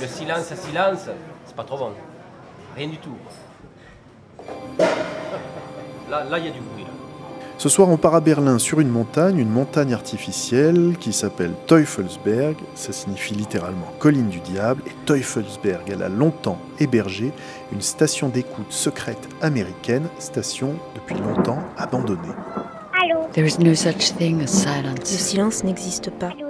Le silence à silence, c'est pas trop bon. Rien du tout. Là, là, il y a du bruit. Là. Ce soir, on part à Berlin sur une montagne, une montagne artificielle qui s'appelle Teufelsberg. Ça signifie littéralement colline du diable. Et Teufelsberg, elle a longtemps hébergé une station d'écoute secrète américaine, station depuis longtemps abandonnée. Allô? There is no such thing as Le silence. silence n'existe pas. Allô?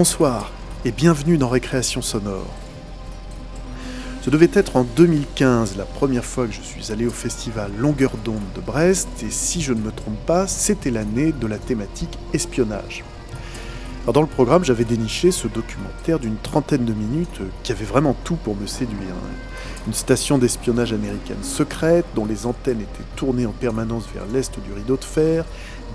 Bonsoir et bienvenue dans Récréation sonore. Ce devait être en 2015 la première fois que je suis allé au festival Longueur d'onde de Brest et si je ne me trompe pas, c'était l'année de la thématique espionnage. Alors dans le programme, j'avais déniché ce documentaire d'une trentaine de minutes qui avait vraiment tout pour me séduire. Une station d'espionnage américaine secrète dont les antennes étaient tournées en permanence vers l'est du rideau de fer,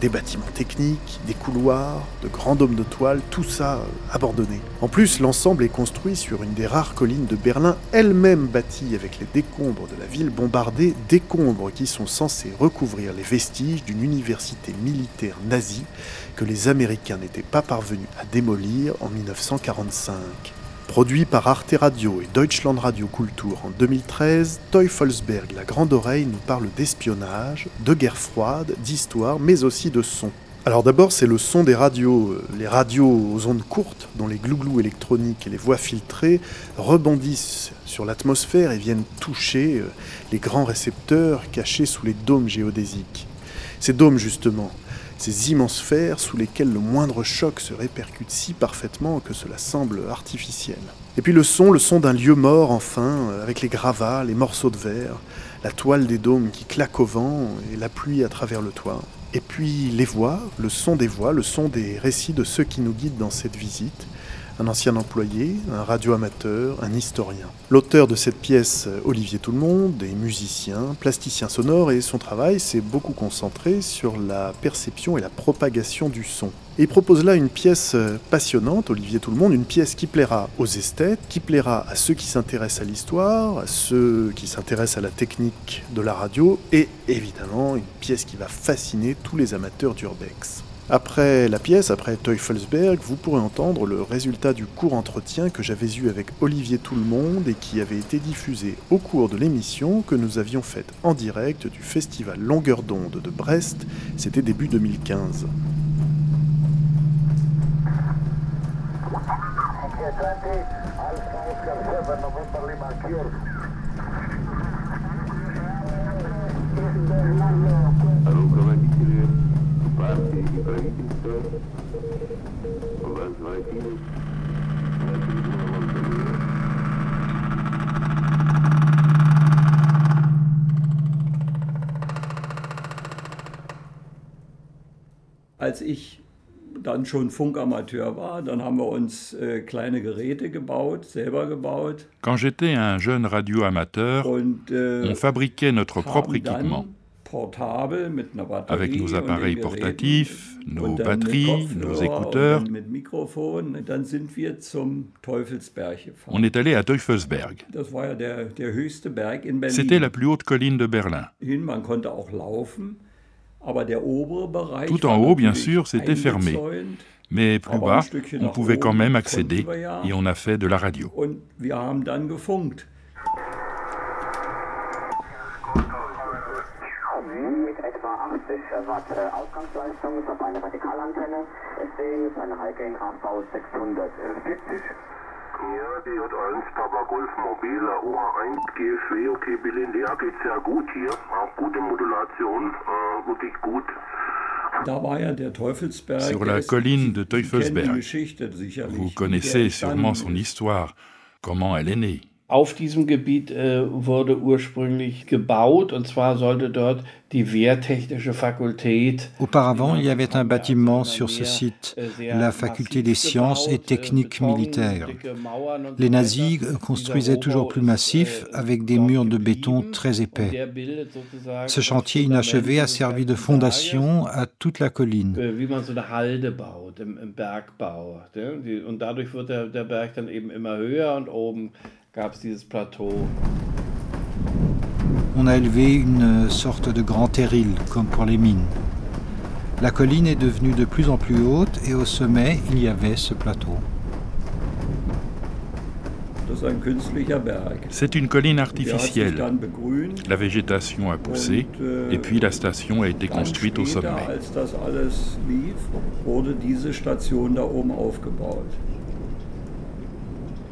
des bâtiments techniques, des couloirs, de grands dômes de toile, tout ça euh, abandonné. En plus, l'ensemble est construit sur une des rares collines de Berlin, elle-même bâtie avec les décombres de la ville bombardée, décombres qui sont censés recouvrir les vestiges d'une université militaire nazie que les Américains n'étaient pas parvenus à démolir en 1945. Produit par Arte Radio et Deutschland Radio Kultur en 2013, Teufelsberg, la grande oreille, nous parle d'espionnage, de guerre froide, d'histoire, mais aussi de son. Alors d'abord, c'est le son des radios, euh, les radios aux ondes courtes, dont les glouglous électroniques et les voix filtrées rebondissent sur l'atmosphère et viennent toucher euh, les grands récepteurs cachés sous les dômes géodésiques. Ces dômes, justement, ces immenses sphères sous lesquelles le moindre choc se répercute si parfaitement que cela semble artificiel. Et puis le son, le son d'un lieu mort enfin, euh, avec les gravats, les morceaux de verre, la toile des dômes qui claque au vent et la pluie à travers le toit. Et puis les voix, le son des voix, le son des récits de ceux qui nous guident dans cette visite. Un ancien employé, un radioamateur, un historien. L'auteur de cette pièce, Olivier Tout-le-Monde, est musicien, plasticien sonore et son travail s'est beaucoup concentré sur la perception et la propagation du son. Et il propose là une pièce euh, passionnante, Olivier Tout-le-Monde, une pièce qui plaira aux esthètes, qui plaira à ceux qui s'intéressent à l'histoire, à ceux qui s'intéressent à la technique de la radio, et évidemment une pièce qui va fasciner tous les amateurs d'urbex. Après la pièce, après Teufelsberg, vous pourrez entendre le résultat du court entretien que j'avais eu avec Olivier Tout-le-Monde et qui avait été diffusé au cours de l'émission que nous avions faite en direct du festival Longueur d'onde de Brest, c'était début 2015. Sprache überlieferter, was Latinos Als ich dann schon Funkamateur war, dann haben wir uns äh, kleine Geräte gebaut, selber gebaut. Quand j'étais un jeune radioamateur, äh, on fabriquait notre propre équipement. Dann Avec nos appareils portatifs, nos batteries, nos écouteurs. On est allé à Teufelsberg. C'était la plus haute colline de Berlin. hin, man konnte auch laufen, aber der obere Bereich Tout en haut, bien sûr, c'était fermé. Mais plus bas, on pouvait quand même accéder et on a fait de la radio. 80 Watt Ausgangsleistung ist auf eine Vertikalantenne. Deswegen ist eine Hiking AV 640. Ja, die hat 1 Papa Golf Mobil, OH1 GSW, okay, Berlin, ja, geht sehr gut hier. Auch gute Modulation, äh, wirklich gut. Da war ja der Teufelsberg. Sur der la colline de Sie kennen die Teufelsberg. Geschichte sicherlich, Vous connaissez sûrement son ist. histoire, comment elle est née. Auf diesem Gebiet äh, wurde ursprünglich gebaut und zwar sollte dort die Wehrtechnische Fakultät. Auparavant, il y avait un bâtiment sur ce site, la faculté des sciences et techniques militaires. Les nazis construisaient toujours plus massif avec des murs de béton très épais. Ce chantier inachevé a servi de fondation à toute la colline. Gab es dieses Plateau. On a élevé une sorte de grand terril, comme pour les mines. La colline est devenue de plus en plus haute et au sommet, il y avait ce plateau. C'est une colline artificielle. La végétation a poussé äh, et puis la station a été construite au sommet.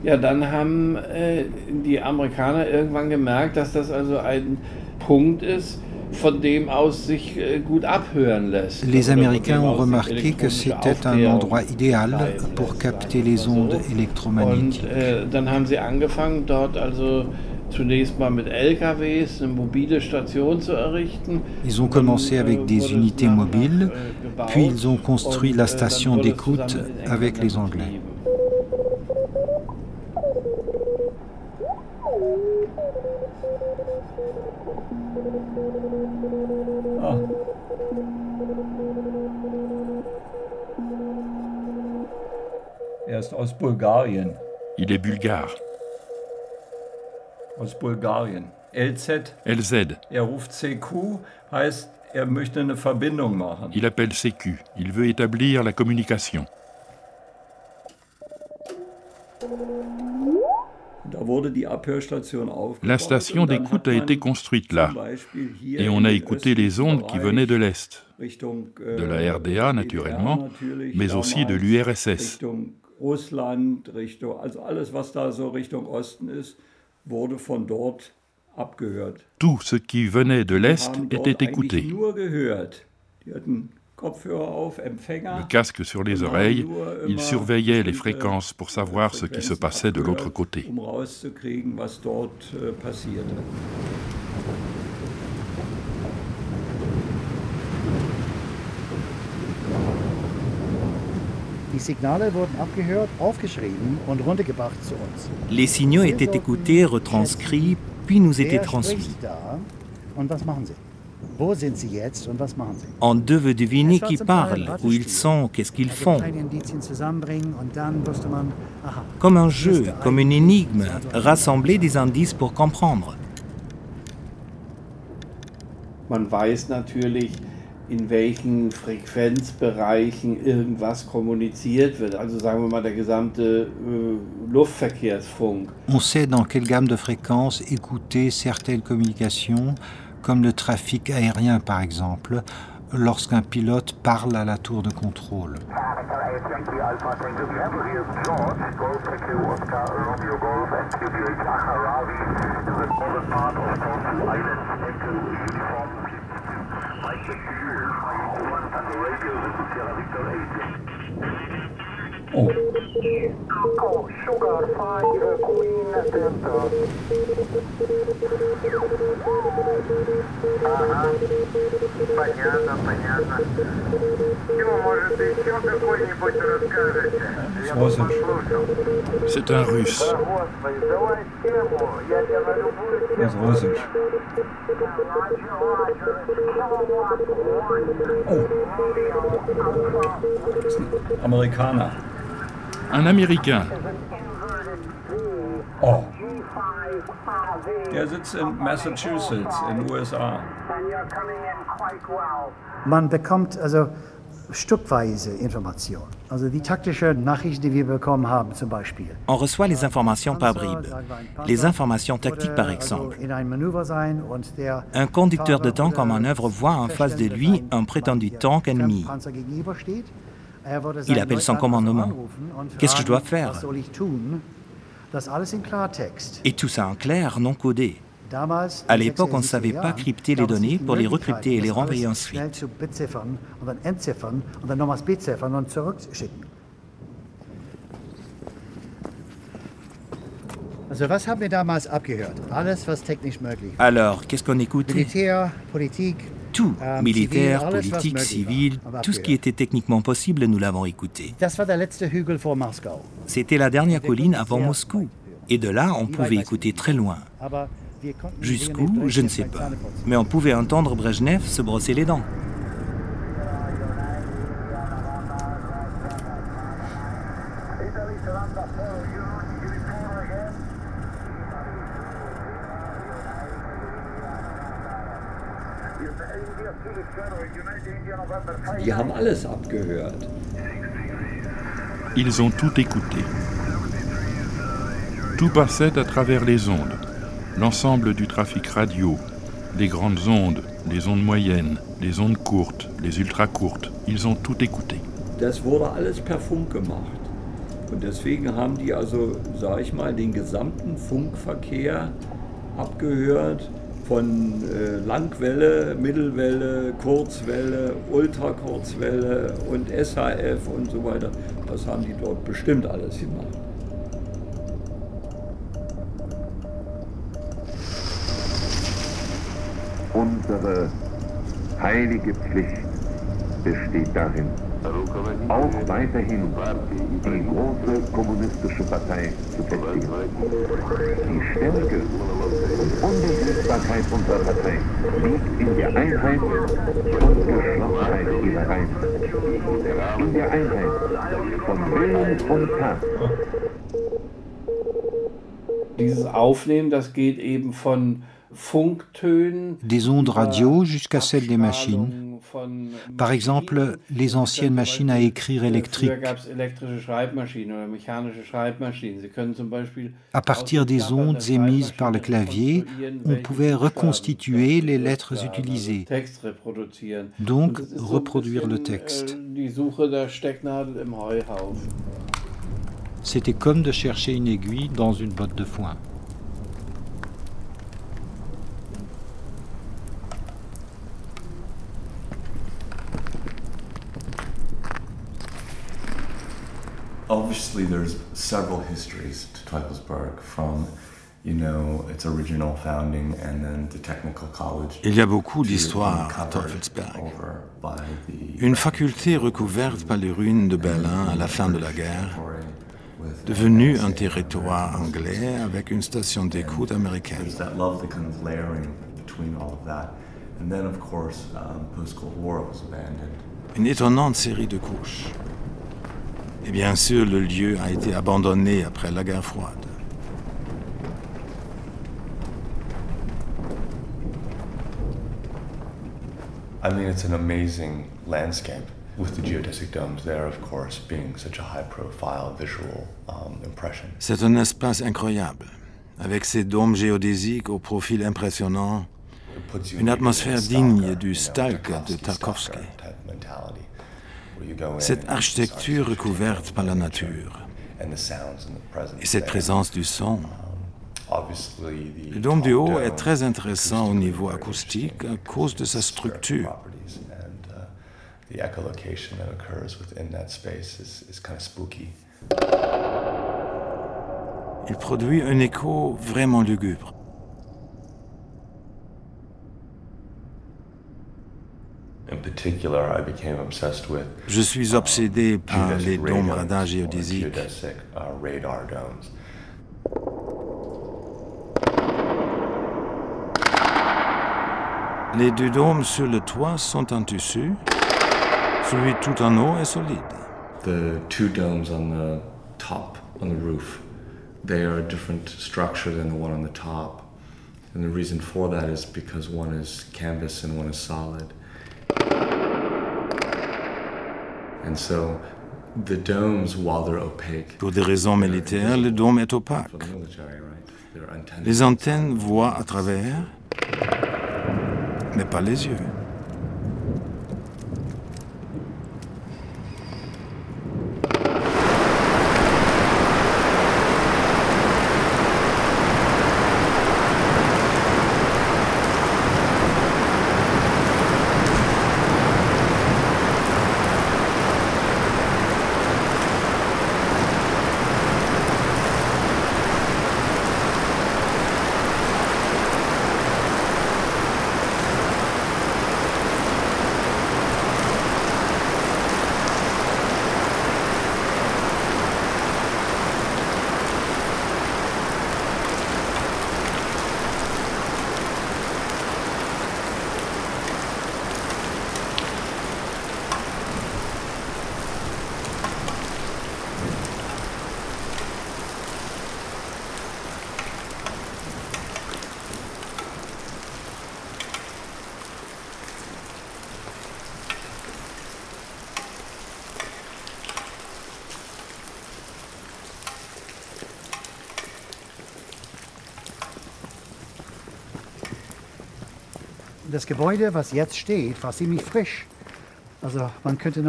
Ja, dann haben äh, die Amerikaner irgendwann gemerkt, dass das also ein Punkt ist, von dem aus sich äh, gut abhören lässt. Les Américains ont remarqué que c'était un endroit idéal pour capter les ondes so. Und électromagnétiques. äh, dann haben sie angefangen, dort also zunächst mal mit LKWs eine mobile Station zu errichten. Ils ont commencé äh, avec des wurde es unités mobiles, äh, puis ils ont construit und, la äh, station d'écoute avec les Anglais. Il est bulgare. Aus Bulgarien. LZ. LZ. Er ruft CQ, heißt, er möchte eine Verbindung machen. Il appelle CQ. Il veut établir la communication. La station d'écoute a été construite là. Et on a écouté les ondes qui venaient de l'Est. Äh, De la RDA naturellement, natürlich, mais aussi de l'URSS. Russland, Richtung, also alles, was da so Richtung Osten ist, wurde von dort abgehört. Tout ce qui venait de l'Est était écouté. nur gehört. Die hatten Kopfhörer auf, Empfänger. Le casque sur les oreilles, il surveillait les fréquences pour savoir ce qui se passait de l'autre côté. Um rauszukriegen, was dort äh, passierte. Die Signale wurden abgehört, aufgeschrieben und runtergebracht zu uns. Les signaux étaient écoutés, retranscrits, puis nous étaient transmis. spricht da und was machen sie? Wo sind sie jetzt und was machen sie? On devait deviner qui parle, où ils sont, qu'est-ce qu'ils font? Comme un jeu, comme une énigme, rassembler des indices pour comprendre. Man weiß natürlich, in welchen Frequenzbereichen irgendwas kommuniziert wird. Also sagen wir mal der gesamte äh, Luftverkehrsfunk. On sait dans quelle gamme de fréquences écouter certaines communications, comme le trafic aérien par exemple, lorsqu'un pilote parle à la tour de contrôle. Oh. Sugar 5, Queen Delta. Ага. Понятно, понятно. Тима, может, еще какой-нибудь расскажете? Я бы Слушай. послушал. C'est un russe. Да, Господи, давай тему, я тебя на любую тему. Das Russisch. Amerikaner. Un Américain. Oh. Der sitzt in Massachusetts in USA. man bekommt also stückweise Informationen. Also die taktische Nachricht, die wir bekommen haben zum Beispiel. On reçoit les informations par bribes. Les informations tactiques par exemple. Un conducteur de tank en manœuvre voit en face de lui un prétendu tank ennemi. Il appelle son commandement. Qu'est-ce que je dois faire? Et tout ça en clair, non codé. À l'époque, on ne 76 savait pas crypter les données pour les recrypter et les renvoyer ensuite. Alors, qu'est-ce qu'on Politik, Tout. Tout, militaire, politique, civil, tout ce qui était techniquement possible, nous l'avons écouté. C'était la dernière colline avant Moscou. Et de là, on pouvait écouter très loin. Jusqu'où, je ne sais pas. Mais on pouvait entendre Brejnev se brosser les dents. Alles abgehört. Ils ont tout écouté. Tout passait à travers les ondes, l'ensemble du trafic radio, les grandes ondes, les ondes moyennes, les ondes courtes, les ultra courtes. Ils ont tout écouté. Das wurde alles per Funk gemacht. Und deswegen haben die also, sage ich mal, den gesamten Funkverkehr abgehört von äh, Langwelle, Mittelwelle, Kurzwelle, Ultrakurzwelle und SHF und so weiter. Das haben die dort bestimmt alles gemacht. Unsere heilige Pflicht besteht darin, auch weiterhin die große kommunistische Partei zu festigen. Die Stärke und Unbesiegbarkeit unserer Partei liegt in der Einheit und Geschlossenheit ihrer Reihen. In der Einheit von Willen und Tat. Dieses Aufnehmen, das geht eben von des ondes radio jusqu'à celles des machines. Par exemple, les anciennes machines à écrire électriques. À partir des ondes émises par le clavier, on pouvait reconstituer les lettres utilisées, donc reproduire le texte. C'était comme de chercher une aiguille dans une botte de foin. Obviously there's several histories to Teufelsberg from you know its original founding and then the technical college. Il y a beaucoup d'histoires à Teufelsberg. Une faculté recouverte par les ruines de Berlin à la fin de la guerre, devenue un territoire anglais avec une station d'écoute américaine. Une étonnante série de couches. Et bien sûr, le lieu a été abandonné après la guerre froide. I mean, it's an amazing landscape with the geodesic domes there, of course, being such a high-profile visual um, impression. C'est un espace incroyable, avec ses dômes géodésiques au profil impressionnant, une atmosphère digne du Stalker de Tarkovsky. Cette architecture recouverte par la nature et cette présence du son. Le dôme du haut est très intéressant au niveau acoustique à cause de sa structure. Il produit un écho vraiment lugubre. Je suis um, obsédé par les dômes radars géodésiques. Les deux dômes sur le toit sont en tissu. Celui tout en haut est solide. The two domes on the top, on the roof, they are a different structure than the one on the top. And the reason for that is because one is canvas and one is solid. Pour des raisons militaires, le dôme est opaque. Les antennes voient à travers, mais pas les yeux.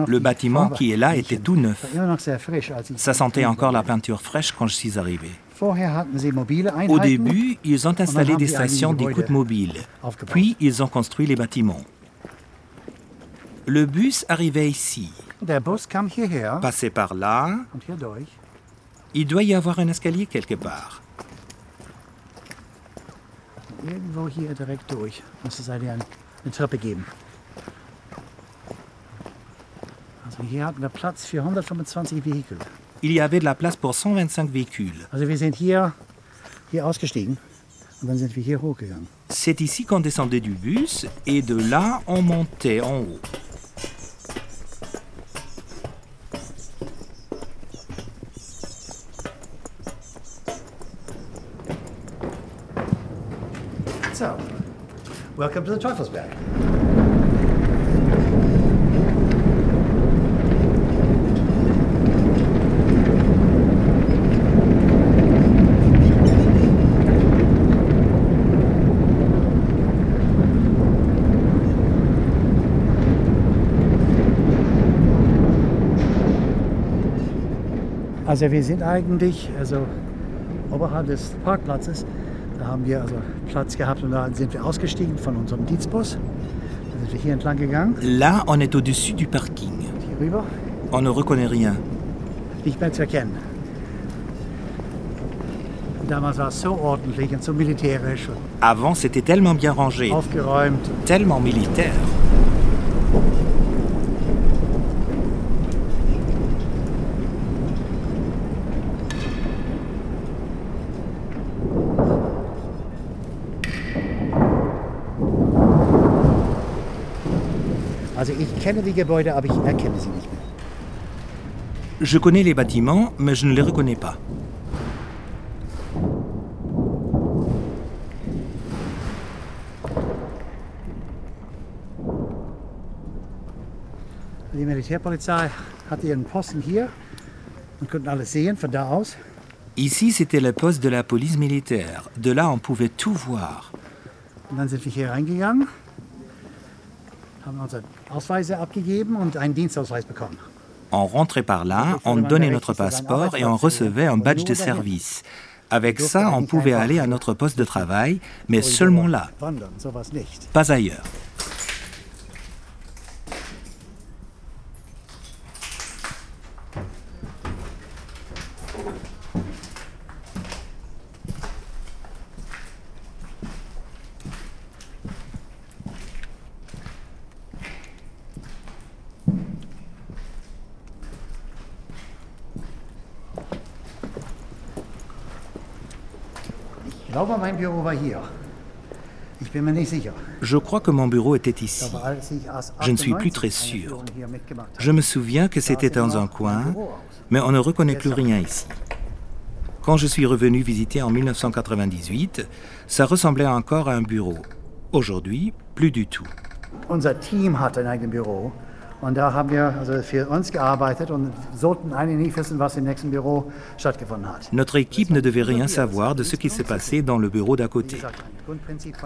Le bâtiment qui est là était tout neuf. Ça sentait encore la peinture fraîche quand je suis arrivé. Au début, ils ont installé des stations d'écoute mobile. Puis, ils ont construit les bâtiments. Le bus arrivait ici. Passait par là. Il doit y avoir un escalier quelque part. Irgendwo hier direkt durch. Muss es eine, eine Treppe geben. Also hier hatten wir Platz für 125 Vehikel. Il y avait de la place pour 125 véhicules. Also wir sind hier, hier ausgestiegen und dann sind wir hier hochgegangen. C'est ici qu'on descendait du bus et de là on montait en haut. So, welcome to the Teufelsberg. Also wir sind eigentlich also oberhalb des Parkplatzes. Da haben wir also Platz gehabt und da sind wir ausgestiegen von unserem Dienstbus. Dann sind wir hier entlang gegangen. Là, on est au-dessus du parking. Hier rüber. On ne reconnaît rien. Nicht mehr zu erkennen. Und damals war es so ordentlich und so militärisch und Avant, c'était tellement bien rangé, aufgeräumt. tellement militaire. Also ich kenne die Gebäude, aber ich erkenne sie nicht mehr. Je connais les bâtiments, mais je ne les reconnais pas. Die Militärpolizei hatte ihren Posten hier und konnten alles sehen von da aus. Ici, c'était le poste de la police militaire. De là, on pouvait tout voir. Und dann sind wir hier reingegangen, haben unsere Ausweise abgegeben und einen Dienstausweis bekommen. On rentrait par là, on donnait notre passeport et on recevait un badge de service. Avec ça, on pouvait aller à notre poste de travail, mais seulement là, pas ailleurs. Ich glaube, mein Büro war hier. Je crois que mon bureau était ici. Je ne suis plus 98 très sûr. Je me souviens que c'était dans un coin, mais on ne reconnaît plus rien ici. Quand je suis revenu visiter en 1998, ça ressemblait encore à un bureau. Aujourd'hui, plus du tout. Team und da haben wir also für uns gearbeitet und sollten eigentlich nicht wissen, was im nächsten Büro stattgefunden hat. Notre équipe ne devait rien savoir de ce qui se passait dans le bureau d'à côté.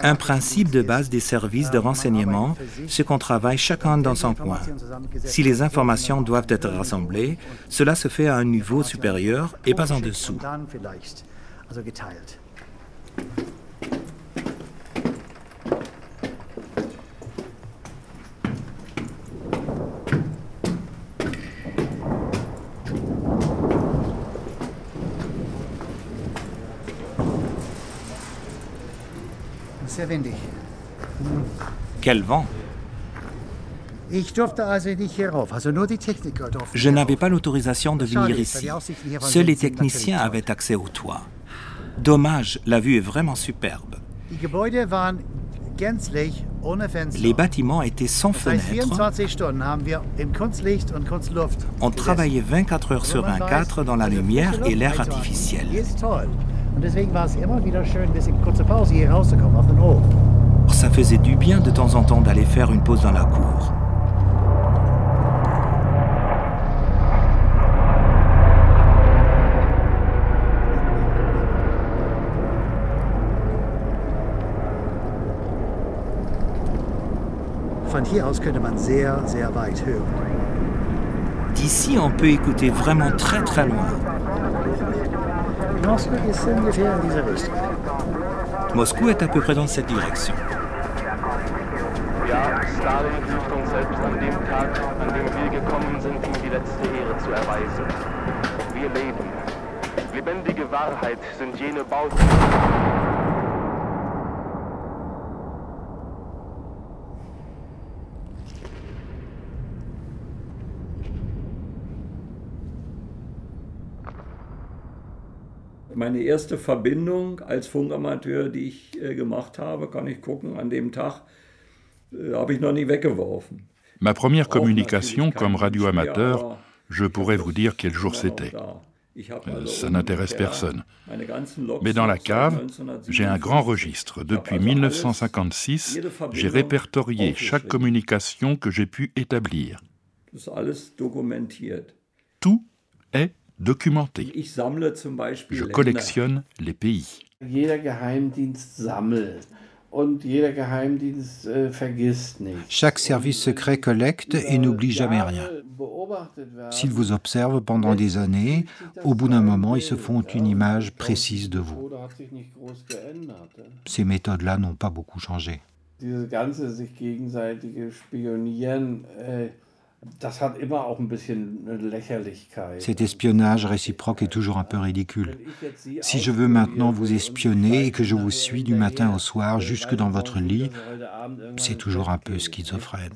Un principe de base des services de renseignement, c'est qu'on travaille chacun dans son coin. Si les informations doivent être rassemblées, cela se fait à un niveau supérieur et pas en dessous. Und dann vielleicht also geteilt. Sehr windig. Quel vent Ich durfte also nicht hier rauf, also nur Techniker durften. Je n'avais pas l'autorisation de venir ici. Seuls les techniciens avaient accès au toit. Dommage, la vue est vraiment superbe. Les bâtiments étaient sans fenêtres. 24 Stunden haben wir im Kunstlicht und Kunstluft. On travaillait 24 heures sur 24 dans la lumière et l'air artificiel. Und deswegen war es immer wieder schön, bis in kurzer Pause hier rauszukommen auf den Hof. Ça faisait du bien de temps en temps d'aller faire une pause dans la cour. D'ici, on peut écouter vraiment très très loin. Moscou est à peu près dans cette direction. Erweisen. Wir leben. Lebendige Wahrheit sind jene Bauten. Meine erste Verbindung als Funkamateur, die ich äh, gemacht habe, kann ich gucken, an dem Tag äh, habe ich noch nie weggeworfen. Ma première communication comme radioamateur, je pourrais vous dire quel jour c'était. Euh, ça n'intéresse personne. Mais dans la cave, j'ai un grand registre. Depuis 1956, j'ai répertorié chaque communication que j'ai pu établir. Tout est documenté. Je collectionne les pays. Chaque service secret collecte et n'oublie jamais rien. S'ils vous observent pendant des années, au bout d'un moment, ils se font une image précise de vous. Ces méthodes-là n'ont pas beaucoup changé. Cet espionnage réciproque est toujours un peu ridicule. Si je veux maintenant vous espionner et que je vous suis du matin au soir jusque dans votre lit, c'est toujours un peu schizophrène.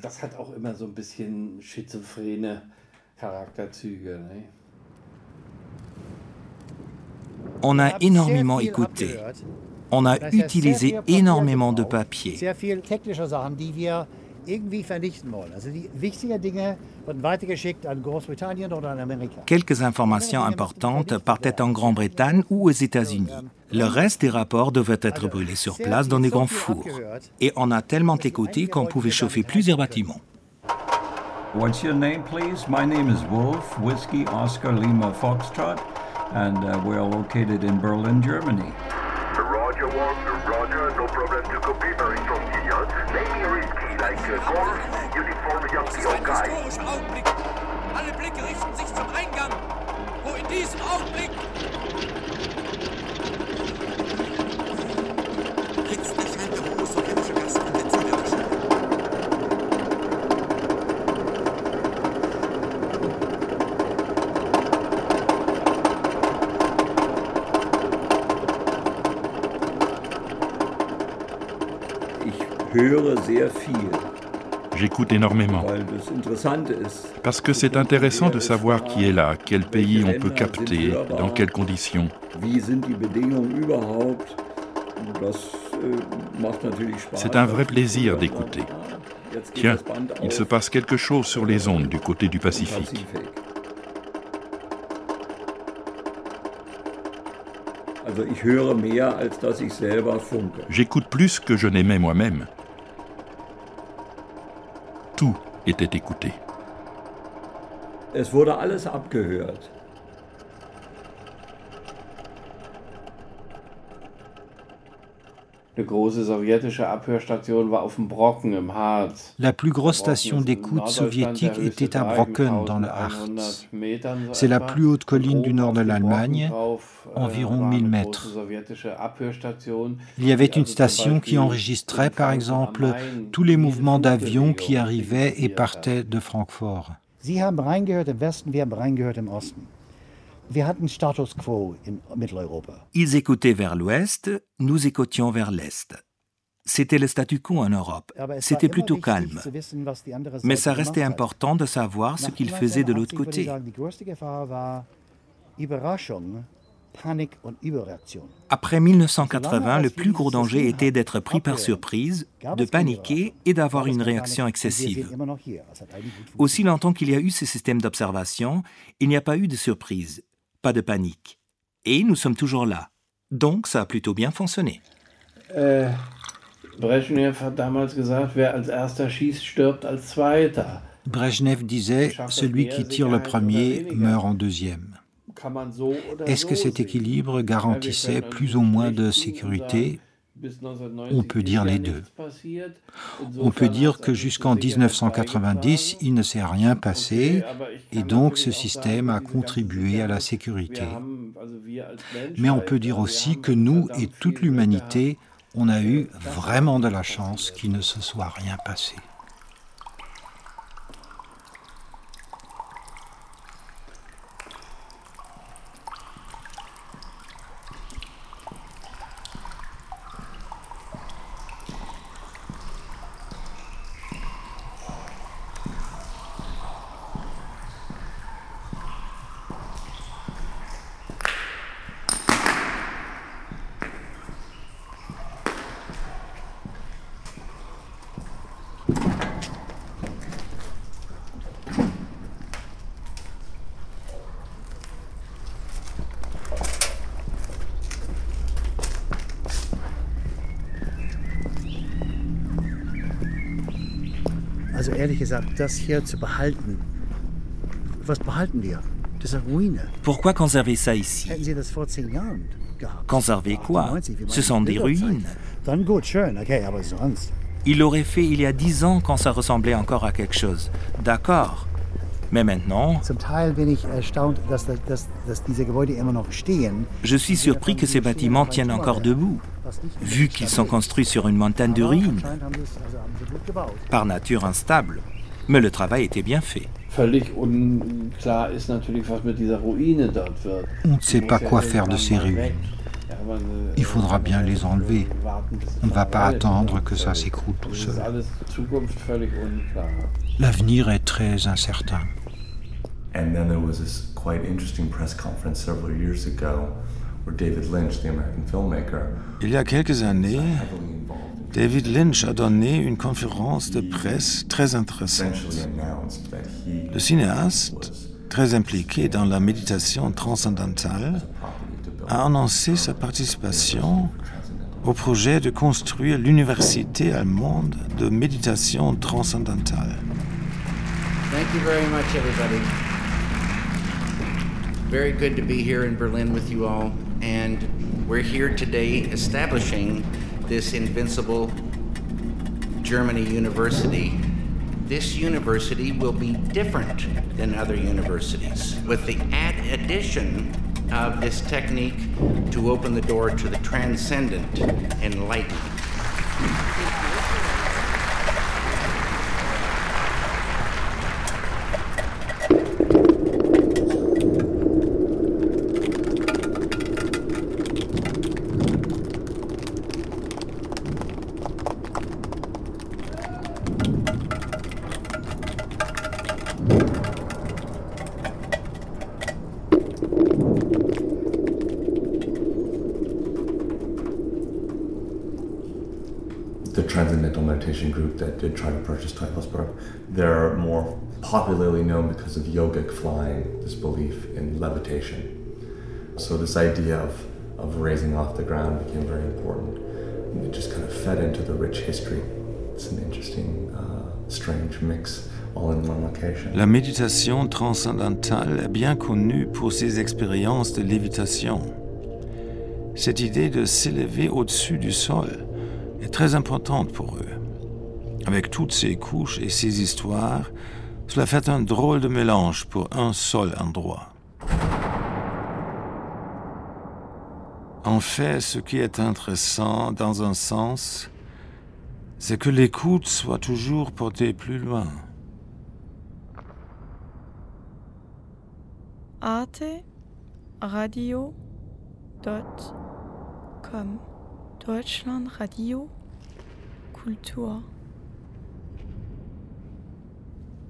On a énormément écouté. On a utilisé énormément de papier. Quelques informations importantes partaient en Grande-Bretagne ou aux États-Unis. Le reste des rapports devaient être brûlés sur place dans des grands fours. Et on a tellement écouté qu'on pouvait chauffer plusieurs bâtiments. What's your name, please? My name is Wolf, Whiskey Oscar Lima Foxtrot, and uh, we're located in Berlin, Germany. historischen Augenblick. Alle Blicke richten sich zum Eingang, wo in diesem Augenblick höre sehr viel. J'écoute énormément. Parce que c'est intéressant de savoir qui est là, quel pays on peut capter, dans quelles conditions. C'est un vrai plaisir d'écouter. Tiens, il se passe quelque chose sur les ondes du côté du Pacifique. J'écoute plus que je n'aimais moi-même. Était écouté. Es wurde alles abgehört. La plus grosse station d'écoute soviétique était à Brocken, dans le Harz. C'est la plus haute colline du nord de l'Allemagne, environ 1000 mètres. Il y avait une station qui enregistrait, par exemple, tous les mouvements d'avions qui arrivaient et partaient de Francfort. Sie haben reingehört im Westen, wir haben reingehört im Osten. Wir hatten Status quo in Mitteleuropa. Ils écoutaient vers l'ouest, nous écoutions vers l'est. C'était le statu quo en Europe. C'était plutôt calme. Mais ça restait important de savoir ce qu'ils faisaient de l'autre côté. Après 1980, le plus gros danger était d'être pris par surprise, de paniquer et d'avoir une réaction excessive. Aussi longtemps qu'il y a eu ce système d'observation, il n'y a pas eu de surprise, pas de panique. Et nous sommes toujours là. Donc ça a plutôt bien fonctionné. Äh, Brezhnev hat damals gesagt, wer als erster schießt, stirbt als zweiter. Brezhnev disait, celui qui tire le premier meurt en deuxième. Est-ce que cet équilibre garantissait plus ou moins de sécurité On peut dire les deux. On peut dire que jusqu'en 1990, il ne s'est rien passé et donc ce système a contribué à la sécurité. Mais on peut dire aussi que nous et toute l'humanité, on a eu vraiment de la chance qu'il ne se soit rien passé. Also ehrlich gesagt, das hier zu behalten, was behalten wir? Das ist Ruine. Pourquoi conserver ça ici? Hätten Sie das vor zehn Jahren gehabt? Conserver quoi? Ce sont des ruines. Dann gut, schön, okay, aber sonst. Il l'aurait fait il y a dix ans quand ça ressemblait encore à quelque chose. D'accord. Mais maintenant, je suis surpris que ces bâtiments tiennent encore debout, vu qu'ils sont construits sur une montagne de ruines, par nature instable. Mais le travail était bien fait. On ne sait pas quoi faire de ces ruines. äh, Il faudra bien les enlever. On ne va pas attendre que ça s'écroule tout seul. L'avenir est très incertain. And then there was this quite interesting press conference several years ago where David Lynch, the American filmmaker, Il y a quelques années, David Lynch a donné une conférence de presse très intéressante. Le cinéaste, très impliqué dans la méditation transcendantale, a annoncé sa participation au projet de construire l'université allemande de méditation transcendantale. Thank you very much, everybody. Very good to be here in Berlin with you all. And we're here today establishing this invincible Germany university. This university will be different than other universities with the add addition of this technique to open the door to the transcendent enlightened. Transcendental Meditation group that did try to purchase Teufelsberg, they're more popularly known because of yogic flying, this belief in levitation. So this idea of, of raising off the ground became very important. It just kind of fed into the rich history. It's an interesting, uh, strange mix all in one location. La méditation transcendantale est bien connue pour ses expériences de lévitation. Cette idée de s'élever au-dessus du sol est très importante pour eux. Avec toutes ces couches et ces histoires, cela fait un drôle de mélange pour un seul endroit. En fait, ce qui est intéressant dans un sens, c'est que l'écoute soit toujours portée plus loin. Arte Radio com Deutschland Radio Kultur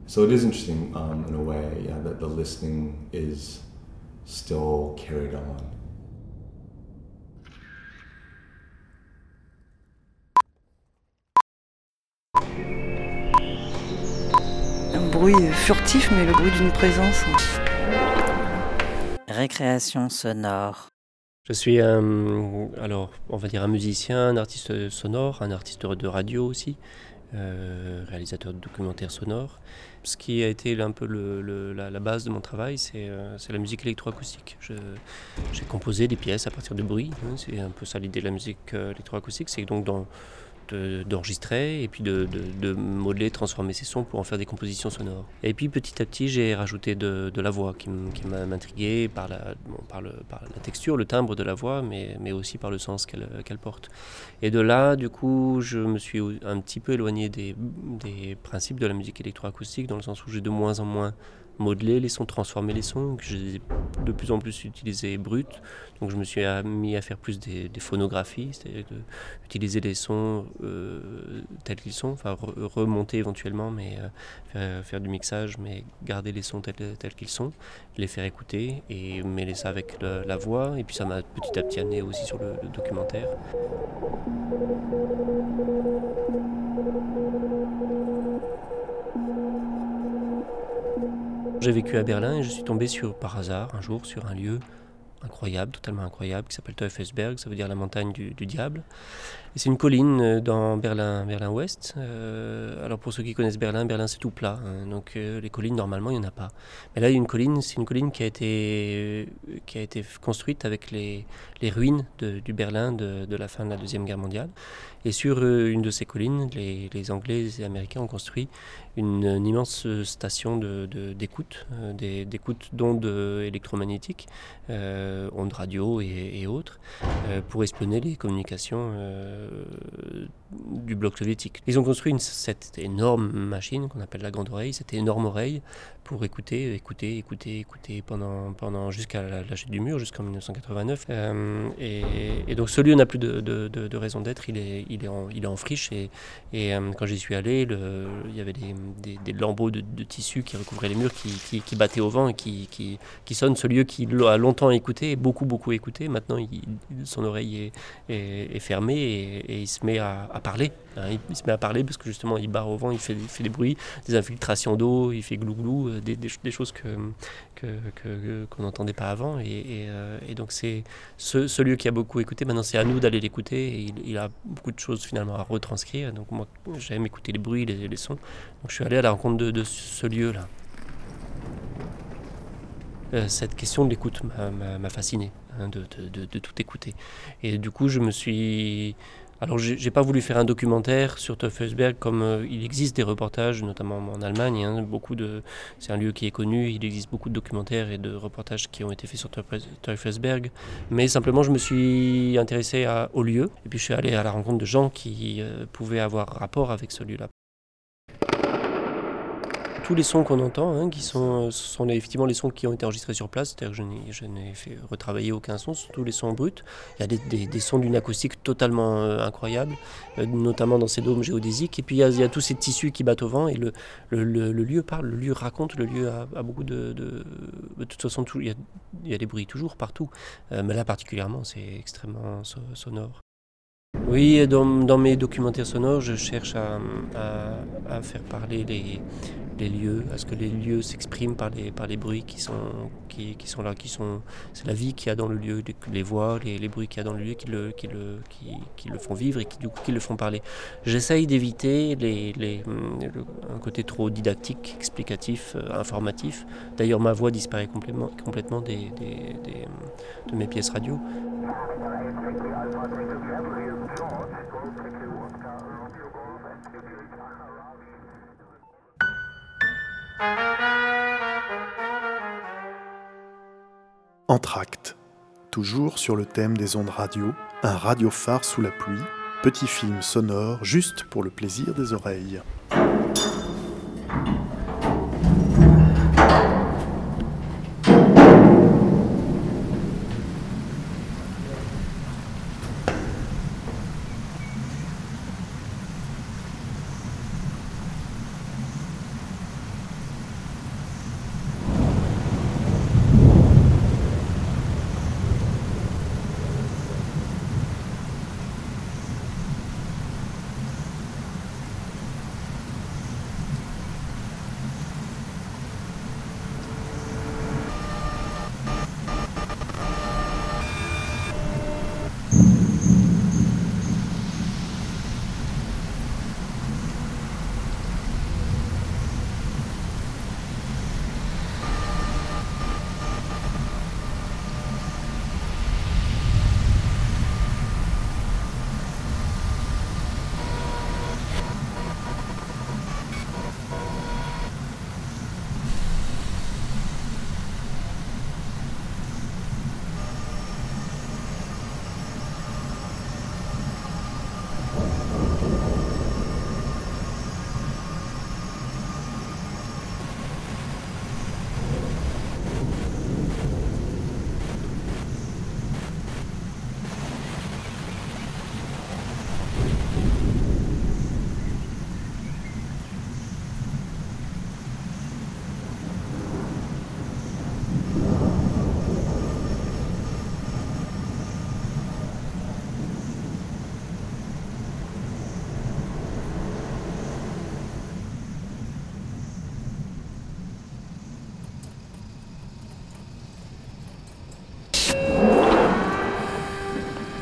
So it is interesting um, in a way, yeah, that the listening is still carried on. Un bruit furtif, mais le bruit d'une présence. Récréation sonore. Je suis un, alors, on va dire un musicien, un artiste sonore, un artiste de radio aussi, euh, réalisateur de documentaires sonores. ce qui a été un peu la, base de mon travail, c'est la musique électroacoustique. J'ai composé des pièces à partir de bruit. Hein, c'est un peu ça l'idée de la musique électroacoustique. C'est donc dans d'enregistrer et puis de, de, modeler, transformer ces sons pour en faire des compositions sonores. Et puis petit à petit, j'ai rajouté de, la voix qui m'a intrigué par par la texture, le timbre de la voix, mais, mais aussi par le sens qu'elle porte. Et de là, du coup, je me suis un petit peu éloigné des, des principes de la musique électroacoustique, dans le sens où j'ai de moins en moins modeler les sons, transformer les sons, que j'ai de plus en plus utilisé brut. Donc je me suis mis à faire plus des, phonographies, c'est-à-dire utiliser les sons euh, tels qu'ils sont, enfin remonter éventuellement, mais euh, faire, du mixage, mais garder les sons tels, tels qu'ils sont, les faire écouter et mêler ça avec la voix. Et puis ça m'a petit à petit amené aussi sur le, le documentaire. J'ai vécu à Berlin et je suis tombé sur, par hasard un jour sur un lieu incroyable, totalement incroyable, qui s'appelle Teufelsberg, ça veut dire la montagne du, diable. c'est une colline euh, dans Berlin, Berlin-Ouest. Euh, alors pour ceux qui connaissent Berlin, Berlin c'est tout plat, hein. donc euh, les collines normalement il n'y en a pas. Mais là il y a une colline, c'est une colline qui a été, qui a été construite avec les, ruines du Berlin de, de, la fin de la Deuxième Guerre mondiale. Et sur une de ces collines, les, les Anglais et les Américains ont construit une, immense station d'écoute, de, d'écoute d'ondes électromagnétiques, ondes radio et, autres, pour espionner les communications du bloc soviétique. Ils ont construit cette énorme machine qu'on appelle la grande oreille, cette énorme oreille pour écouter, écouter, écouter, écouter pendant, pendant jusqu'à la, chute du mur, jusqu'en 1989. Euh, et, donc ce lieu n'a plus de, raison d'être, il est, il, est en, il est en friche. Et, euh, quand j'y suis allé, il y avait des, lambeaux de, tissu qui recouvraient les murs, qui, battaient au vent et qui, sonnent. Ce lieu qui a longtemps écouté, beaucoup, beaucoup écouté, maintenant son oreille est, fermée et, il se met à parler. Hein. il, se met à parler parce que justement il barre au vent, il fait, des bruits, des infiltrations d'eau, il fait glou-glou, euh, des, choses que, qu'on n'entendait pas avant. Et, euh, donc c'est ce, lieu qui a beaucoup écouté. Maintenant c'est à nous d'aller l'écouter. Il, a beaucoup de choses finalement à retranscrire. Donc moi j'aime écouter les bruits, les, sons. Donc je suis allé à la rencontre de, ce lieu-là. Euh, cette question de l'écoute m'a fasciné, hein, de, tout écouter. Et du coup, je me suis alors, j'ai pas voulu faire un documentaire sur Teufelsberg comme euh, il existe des reportages, notamment en Allemagne. Hein, beaucoup de, c'est un lieu qui est connu. Il existe beaucoup de documentaires et de reportages qui ont été faits sur Teufelsberg. Mais simplement, je me suis intéressé au lieu. Et puis, je suis allé à la rencontre de gens qui euh, pouvaient avoir rapport avec ce lieu-là tous les sons qu'on entend, hein, qui sont, euh, effectivement les sons qui ont été enregistrés sur place, c'est-à-dire que je n'ai fait retravailler aucun son, sont tous les sons bruts. Il y a des, sons d'une acoustique totalement euh, incroyable, euh, notamment dans ces dômes géodésiques. Et puis il y, a, tous ces tissus qui battent au vent et le, lieu parle, le lieu raconte, le lieu a, beaucoup de, de, de. toute façon, il, y a, des bruits toujours partout, mais là particulièrement, c'est extrêmement sonore. Oui, dans, mes documentaires sonores, je cherche à, faire parler les, lieux, à ce que les lieux s'expriment par les, bruits qui sont, là, qui sont, c'est la vie qu'il y a dans le lieu, les, voix, les, bruits qu'il y a dans le lieu qui le, font vivre et qui, le font parler. J'essaye d'éviter un côté trop didactique, explicatif, euh, informatif. D'ailleurs, ma voix disparaît complètement, des, de mes pièces radio. Entracte. Toujours sur le thème des ondes radio, un radiophare sous la pluie, petit film sonore juste pour le plaisir des oreilles.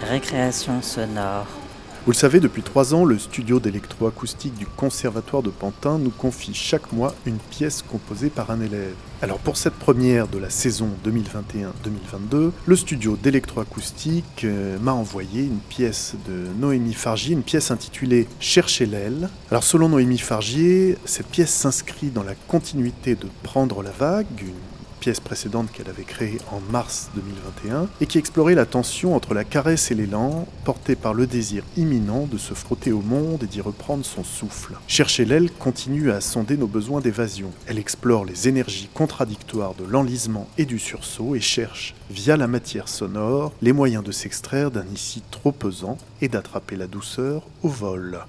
Récréation sonore. Vous le savez, depuis trois ans, le studio d'électroacoustique du Conservatoire de Pantin nous confie chaque mois une pièce composée par un élève. Alors pour cette première de la saison 2021-2022, le studio d'électroacoustique euh, m'a envoyé une pièce de Noémie Fargier, une pièce intitulée Chercher l'aile. Alors selon Noémie Fargier, cette pièce s'inscrit dans la continuité de Prendre la vague, pièce précédente qu'elle avait créée en mars 2021, et qui explorait la tension entre la caresse et l'élan, portée par le désir imminent de se frotter au monde et d'y reprendre son souffle. Chercher l'aile continue à sonder nos besoins d'évasion. Elle explore les énergies contradictoires de l'enlisement et du sursaut et cherche, via la matière sonore, les moyens de s'extraire d'un ici trop pesant et d'attraper la douceur au vol.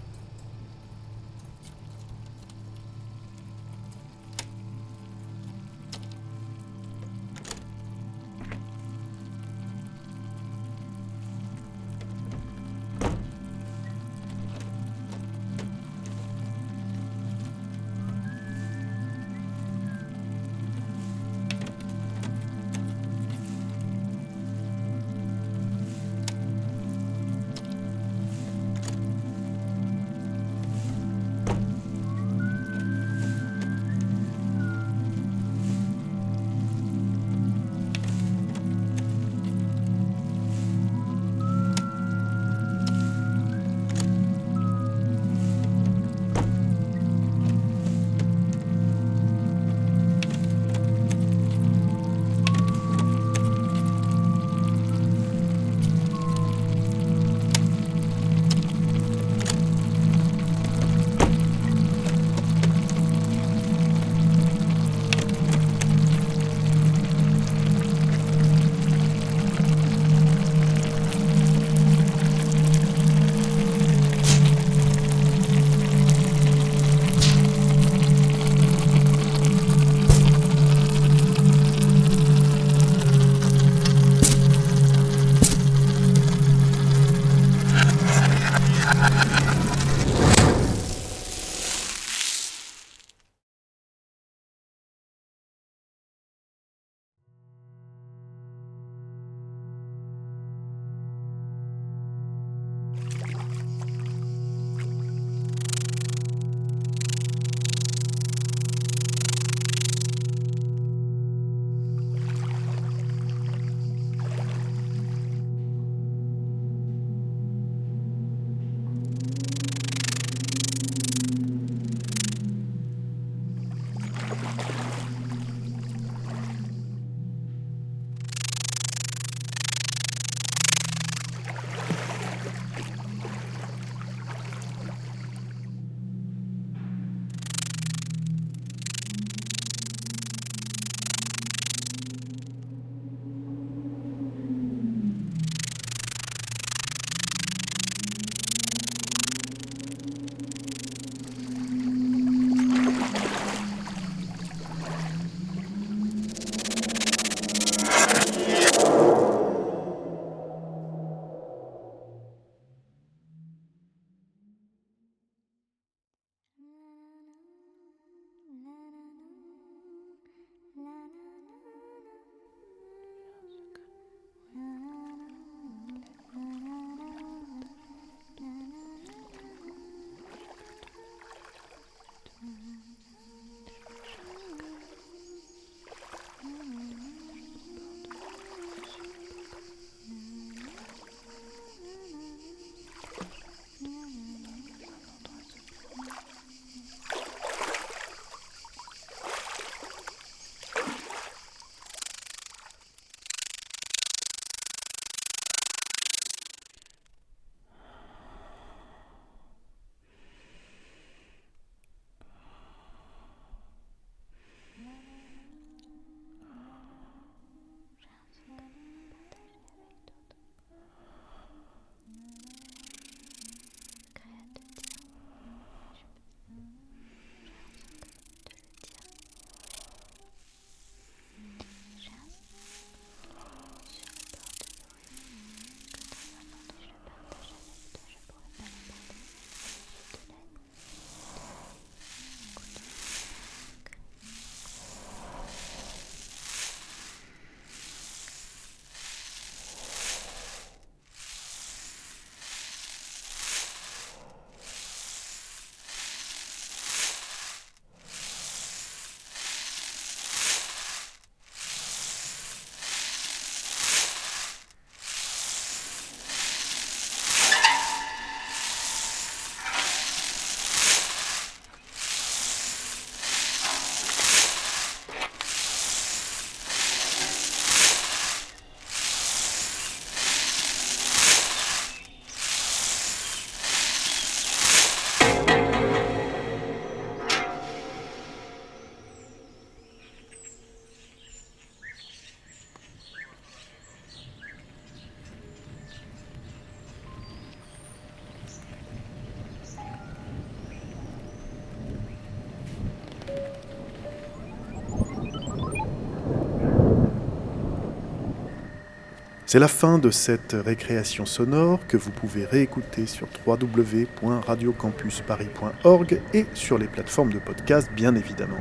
C'est la fin de cette récréation sonore que vous pouvez réécouter sur www.radiocampusparis.org et sur les plateformes de podcast bien évidemment.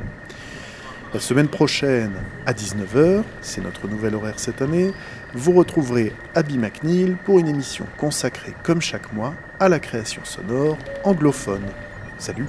La semaine prochaine, à 19h, c'est notre nouvel horaire cette année, vous retrouverez Abby McNeil pour une émission consacrée, comme chaque mois, à la création sonore anglophone. Salut